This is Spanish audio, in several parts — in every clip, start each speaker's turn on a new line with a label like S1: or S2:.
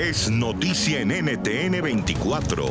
S1: es noticia en NTN 24.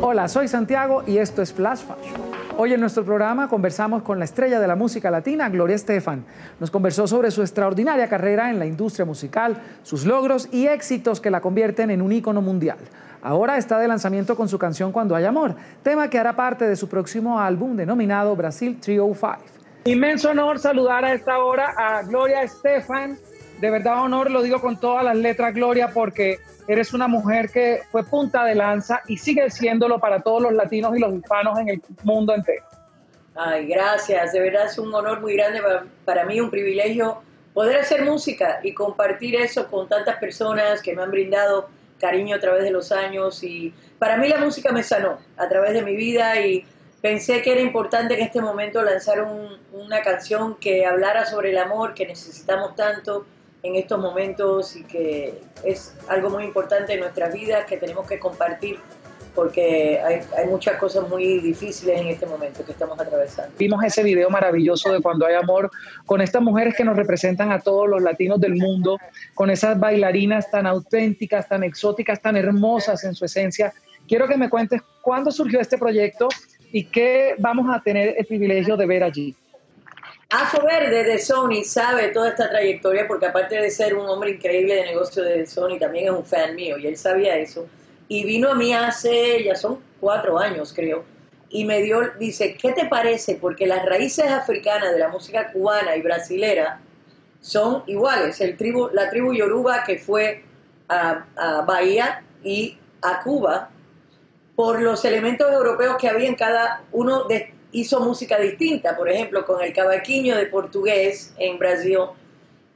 S2: Hola, soy Santiago y esto es Flash Fashion. Hoy en nuestro programa conversamos con la estrella de la música latina, Gloria Estefan. Nos conversó sobre su extraordinaria carrera en la industria musical, sus logros y éxitos que la convierten en un ícono mundial. Ahora está de lanzamiento con su canción Cuando hay amor, tema que hará parte de su próximo álbum denominado Brasil 305. Inmenso honor saludar a esta hora a Gloria Estefan. De verdad honor, lo digo con todas las letras, Gloria, porque eres una mujer que fue punta de lanza y sigue siéndolo para todos los latinos y los hispanos en el mundo entero.
S3: Ay, gracias. De verdad es un honor muy grande para, mí, un privilegio poder hacer música y compartir eso con tantas personas que me han brindado cariño a través de los años. Y para mí la música me sanó a través de mi vida y pensé que era importante en este momento lanzar una canción que hablara sobre el amor que necesitamos tanto en estos momentos y que es algo muy importante en nuestras vidas que tenemos que compartir porque hay, hay, muchas cosas muy difíciles en este momento que estamos atravesando.
S2: Vimos ese video maravilloso de Cuando hay amor con estas mujeres que nos representan a todos los latinos del mundo, con esas bailarinas tan auténticas, tan exóticas, tan hermosas en su esencia. Quiero que me cuentes cuándo surgió este proyecto y qué vamos a tener el privilegio de ver allí.
S3: Afo Verde de Sony sabe toda esta trayectoria porque aparte de ser un hombre increíble de negocio de Sony, también es un fan mío y él sabía eso. Y vino a mí hace, ya son cuatro años creo, y me dio, dice, ¿qué te parece? Porque las raíces africanas de la música cubana y brasilera son iguales. El tribu, la tribu Yoruba que fue a, a Bahía y a Cuba, por los elementos europeos que había en cada uno de hizo música distinta, por ejemplo, con el cavaquinho de portugués en Brasil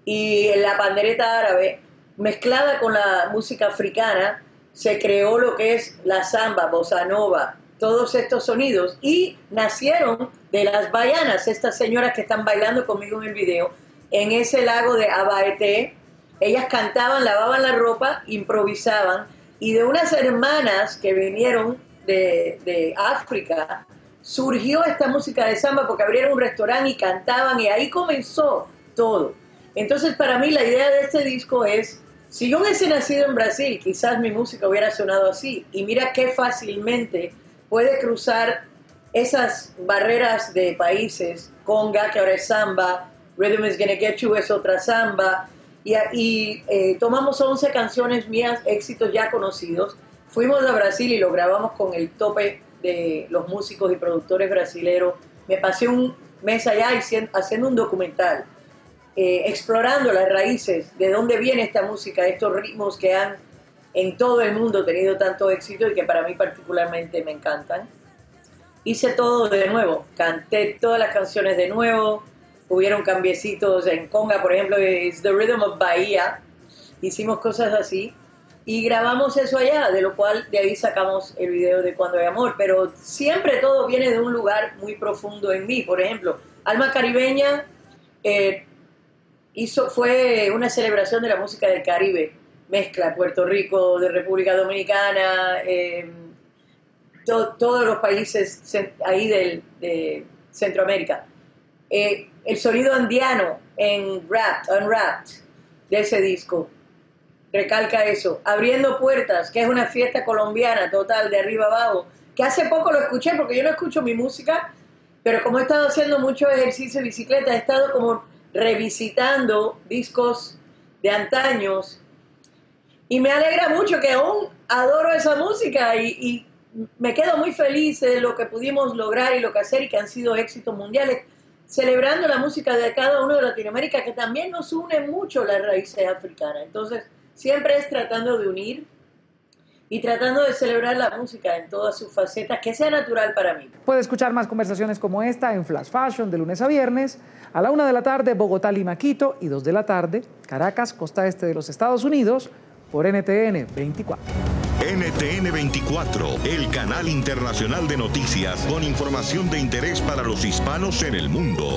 S3: y la pandereta árabe, mezclada con la música africana, se creó lo que es la samba, bossa nova, todos estos sonidos y nacieron de las baianas, estas señoras que están bailando conmigo en el video, en ese lago de Abaete. Ellas cantaban, lavaban la ropa, improvisaban y de unas hermanas que vinieron de, de África, surgió esta música de samba porque abrieron un restaurante y cantaban y ahí comenzó todo. Entonces para mí la idea de este disco es, si yo hubiese nacido en Brasil, quizás mi música hubiera sonado así. Y mira qué fácilmente puede cruzar esas barreras de países, conga, que ahora es samba, Rhythm is Gonna Get You es otra samba, y, eh, tomamos 11 canciones mías, éxitos ya conocidos, fuimos a Brasil y lo grabamos con el tope de los músicos y productores brasileños. Me pasé un mes allá haciendo un documental, eh, explorando las raíces, de dónde viene esta música, estos ritmos que han en todo el mundo tenido tanto éxito y que para mí particularmente me encantan. Hice todo de nuevo, canté todas las canciones de nuevo, hubieron cambiecitos en conga, por ejemplo, es The Rhythm of Bahía, hicimos cosas así y grabamos eso allá, de lo cual de ahí sacamos el video de Cuando hay amor, pero siempre todo viene de un lugar muy profundo en mí. Por ejemplo, Alma Caribeña eh, hizo, fue una celebración de la música del Caribe, mezcla Puerto Rico, de República Dominicana, eh, todos los países ahí del, de Centroamérica. Eh, el sonido andiano en Rap, Unwrapped, de ese disco recalca eso, abriendo puertas, que es una fiesta colombiana total de arriba abajo, que hace poco lo escuché porque yo no escucho mi música, pero como he estado haciendo mucho ejercicio de bicicleta, he estado como revisitando discos de antaños. Y me alegra mucho que aún adoro esa música y, me quedo muy feliz de lo que pudimos lograr y lo que hacer y que han sido éxitos mundiales. Celebrando la música de cada uno de Latinoamérica, que también nos une mucho las raíces africanas. Entonces, Siempre es tratando de unir y tratando de celebrar la música en todas sus facetas, que sea natural para mí.
S2: Puede escuchar más conversaciones como esta en Flash Fashion de lunes a viernes, a la una de la tarde Bogotá, Lima, Quito y dos de la tarde Caracas, costa este de los Estados Unidos, por NTN 24.
S1: NTN 24, el canal internacional de noticias con información de interés para los hispanos en el mundo.